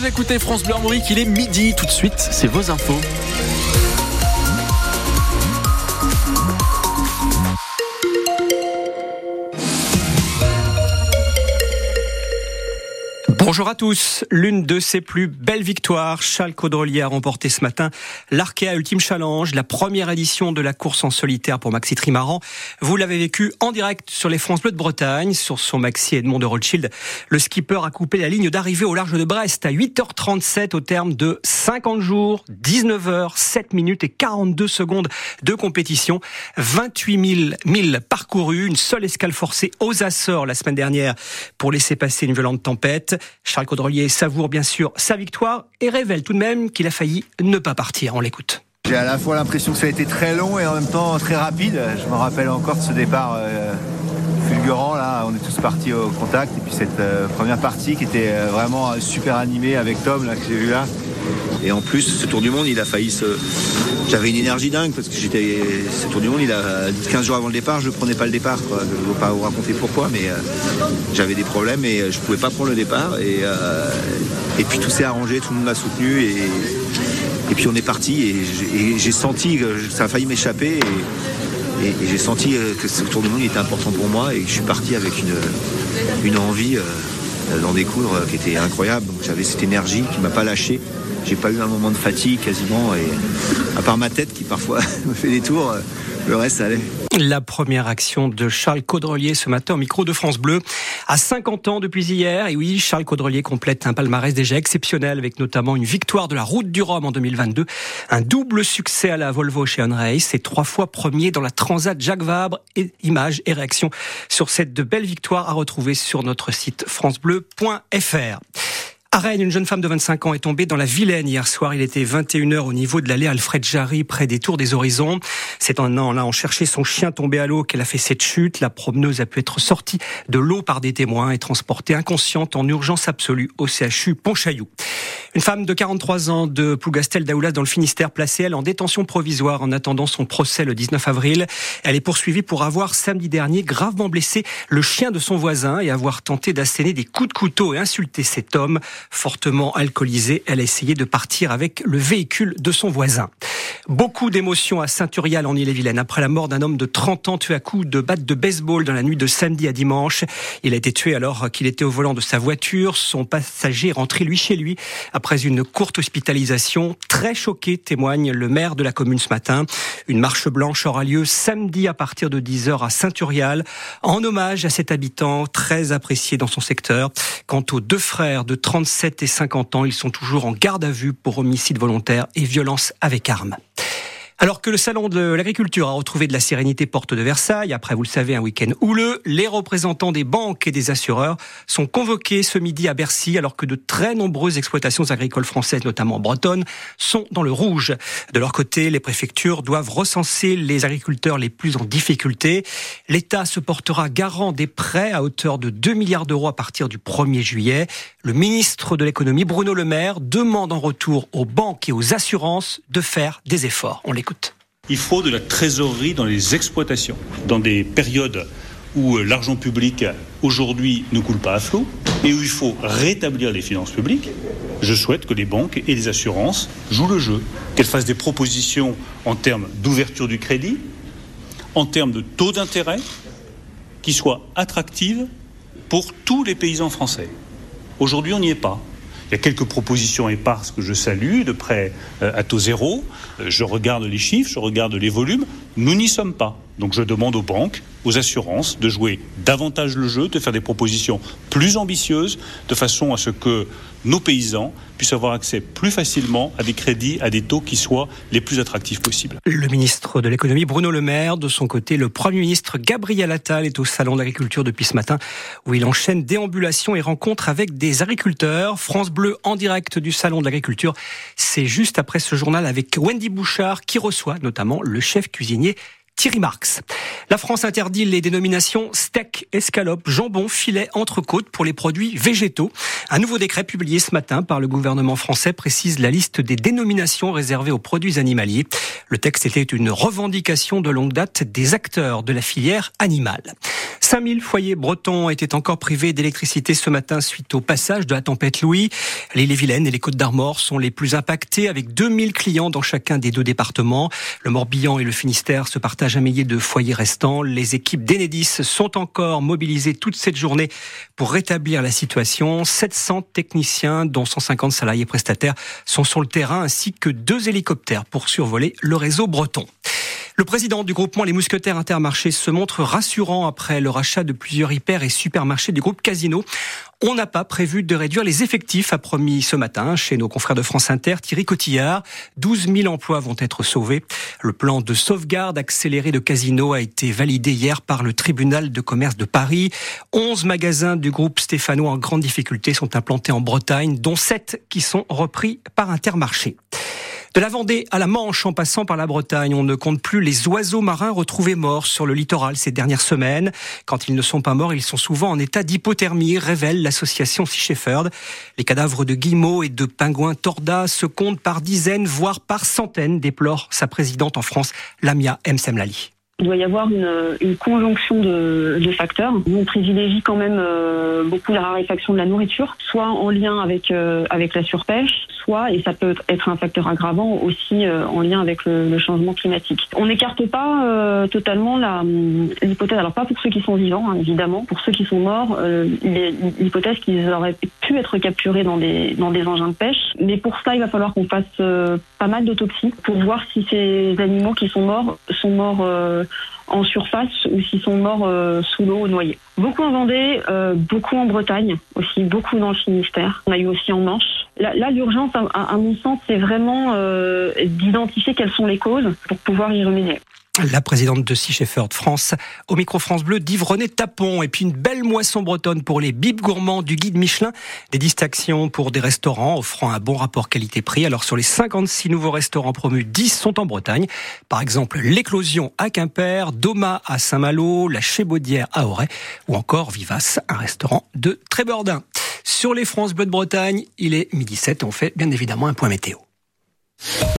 Vous écoutez France Bleu Armorique, il est midi tout de suite, c'est vos infos. Bonjour à tous. L'une de ses plus belles victoires, Charles Caudrelier a remporté ce matin l'Arkea Ultime Challenge, la première édition de la course en solitaire pour Maxi Trimaran. Vous l'avez vécu en direct sur les France Bleu de Bretagne, sur son Maxi Edmond de Rothschild. Le skipper a coupé la ligne d'arrivée au large de Brest à 8h37 au terme de 50 jours, 19 h 7 minutes et 42 secondes de compétition. 28 000 milles parcourus, une seule escale forcée aux Açores la semaine dernière pour laisser passer une violente tempête. Charles Caudrelier savoure bien sûr sa victoire et révèle tout de même qu'il a failli ne pas partir. On l'écoute. J'ai à la fois l'impression que ça a été très long et en même temps très rapide. Je me rappelle encore de ce départ euh, fulgurant. Là, on est tous partis au contact. Et puis cette euh, première partie qui était euh, vraiment super animée avec Tom là, que j'ai vu là. Et en plus, ce Tour du Monde, il a failli se. J'avais une énergie dingue parce que j'étais. Ce Tour du Monde, il a 15 jours avant le départ, je ne prenais pas le départ. Je ne vais pas vous raconter pourquoi, mais euh, j'avais des problèmes et euh, je ne pouvais pas prendre le départ. Et, euh, et puis tout s'est arrangé, tout le monde m'a soutenu et, puis on est parti. Et j'ai senti que ça a failli m'échapper. Et, j'ai senti que ce Tour du Monde était important pour moi et je suis parti avec une, une envie d'en découdre qui était incroyable. Donc j'avais cette énergie qui m'a pas lâché. J'ai pas eu un moment de fatigue quasiment, et à part ma tête qui parfois me fait des tours, le reste allait. La première action de Charles Caudrelier ce matin au micro de France Bleu. À 50 ans depuis hier, et oui, Charles Caudrelier complète un palmarès déjà exceptionnel avec notamment une victoire de la Route du Rhum en 2022, un double succès à la Volvo chez Race et trois fois premier dans la Transat Jacques Vabre. Images et réactions sur cette de belles victoires à retrouver sur notre site francebleu.fr. À Rennes, une jeune femme de 25 ans est tombée dans la Vilaine hier soir. Il était 21h au niveau de l'allée Alfred Jarry, près des Tours des Horizons. C'est en allant en chercher son chien tombé à l'eau qu'elle a fait cette chute. La promeneuse a pu être sortie de l'eau par des témoins et transportée inconsciente en urgence absolue au CHU Pontchaillou. Une femme de 43 ans de Plougastel d'Aoulas dans le Finistère placée, elle, en détention provisoire en attendant son procès le 19 avril. Elle est poursuivie pour avoir, samedi dernier, gravement blessé le chien de son voisin et avoir tenté d'asséner des coups de couteau et insulter cet homme. Fortement alcoolisée, elle a essayé de partir avec le véhicule de son voisin. Beaucoup d'émotions à Saint-Urial en Ille-et-Vilaine après la mort d'un homme de 30 ans tué à coups de batte de baseball dans la nuit de samedi à dimanche. Il a été tué alors qu'il était au volant de sa voiture. Son passager est rentré lui chez lui après une courte hospitalisation. Très choqué, témoigne le maire de la commune ce matin. Une marche blanche aura lieu samedi à partir de 10h à Saint-Urial en hommage à cet habitant très apprécié dans son secteur. Quant aux deux frères de 37 et 50 ans, ils sont toujours en garde à vue pour homicide volontaire et violence avec arme. Alors que le salon de l'agriculture a retrouvé de la sérénité porte de Versailles, après, vous le savez, un week-end houleux, les représentants des banques et des assureurs sont convoqués ce midi à Bercy, alors que de très nombreuses exploitations agricoles françaises, notamment bretonnes, sont dans le rouge. De leur côté, les préfectures doivent recenser les agriculteurs les plus en difficulté. L'État se portera garant des prêts à hauteur de 2 milliards d'euros à partir du 1er juillet. Le ministre de l'économie, Bruno Le Maire, demande en retour aux banques et aux assurances de faire des efforts. Il faut de la trésorerie dans les exploitations. Dans des périodes où euh, l'argent public aujourd'hui ne coule pas à flot et où il faut rétablir les finances publiques, je souhaite que les banques et les assurances jouent le jeu, qu'elles fassent des propositions en termes d'ouverture du crédit, en termes de taux d'intérêt, qui soient attractives pour tous les paysans français. Aujourd'hui, on n'y est pas. Il y a quelques propositions éparses que je salue, de près euh, à taux zéro. Euh, je regarde les chiffres, je regarde les volumes. Nous n'y sommes pas. Donc je demande aux banques, aux assurances de jouer davantage le jeu, de faire des propositions plus ambitieuses, de façon à ce que nos paysans puissent avoir accès plus facilement à des crédits, à des taux qui soient les plus attractifs possibles. Le ministre de l'économie Bruno Le Maire, de son côté, le Premier ministre Gabriel Attal est au Salon de l'agriculture depuis ce matin, où il enchaîne déambulations et rencontres avec des agriculteurs. France Bleu en direct du Salon de l'agriculture, c'est juste après ce journal avec Wendy Bouchard qui reçoit notamment le chef cuisinier Thierry Marx. La France interdit les dénominations steak, escalope, jambon, filet, entrecôte pour les produits végétaux. Un nouveau décret publié ce matin par le gouvernement français précise la liste des dénominations réservées aux produits animaliers. Le texte était une revendication de longue date des acteurs de la filière animale. 5000 foyers bretons étaient encore privés d'électricité ce matin suite au passage de la tempête Louis. Les vilaine et les Côtes d'Armor sont les plus impactés avec 2000 clients dans chacun des deux départements. Le Morbihan et le Finistère se partagent un millier de foyers restants. Les équipes d'Enedis sont encore mobilisées toute cette journée pour rétablir la situation. 700 techniciens, dont 150 salariés prestataires, sont sur le terrain ainsi que deux hélicoptères pour survoler le réseau breton. Le président du groupement Les Mousquetaires Intermarchés se montre rassurant après le rachat de plusieurs hyper et supermarchés du groupe Casino. On n'a pas prévu de réduire les effectifs, a promis ce matin chez nos confrères de France Inter Thierry Cotillard. 12 000 emplois vont être sauvés. Le plan de sauvegarde accéléré de Casino a été validé hier par le tribunal de commerce de Paris. 11 magasins du groupe Stéphano en grande difficulté sont implantés en Bretagne, dont 7 qui sont repris par Intermarché. De la Vendée à la Manche en passant par la Bretagne, on ne compte plus les oiseaux marins retrouvés morts sur le littoral ces dernières semaines. Quand ils ne sont pas morts, ils sont souvent en état d'hypothermie, révèle l'association Sea Shepherd. Les cadavres de guillemots et de pingouins tordas se comptent par dizaines, voire par centaines, déplore sa présidente en France, Lamia Msemlali. Il doit y avoir une, une conjonction de, facteurs. On privilégie quand même euh, beaucoup la raréfaction de la nourriture, soit en lien avec euh, avec la surpêche, et ça peut être un facteur aggravant aussi euh, en lien avec le, changement climatique. On n'écarte pas euh, totalement l'hypothèse. Alors pas pour ceux qui sont vivants, hein, évidemment. Pour ceux qui sont morts, euh, l'hypothèse qu'ils auraient pu être capturés dans des dans des engins de pêche. Mais pour ça, il va falloir qu'on fasse pas mal d'autopsies pour voir si ces animaux qui sont morts sont morts en surface ou s'ils sont morts euh, sous l'eau noyés. Beaucoup en Vendée, euh, beaucoup en Bretagne, aussi beaucoup dans le Finistère. On a eu aussi en Manche. Là, l'urgence, à, mon sens, c'est vraiment euh, d'identifier quelles sont les causes pour pouvoir y remédier la présidente de Sea Shepherd France, au micro France Bleu d'Ivrené Tapon. Et puis une belle moisson bretonne pour les bibes gourmands du guide Michelin. Des distinctions pour des restaurants offrant un bon rapport qualité-prix. Alors sur les 56 nouveaux restaurants promus, 10 sont en Bretagne. Par exemple, l'Éclosion à Quimper, Doma à Saint-Malo, la Chébaudière à Auray ou encore Vivace, un restaurant de Trébordin. Sur les France Bleu de Bretagne, il est midi 7. On fait bien évidemment un point météo.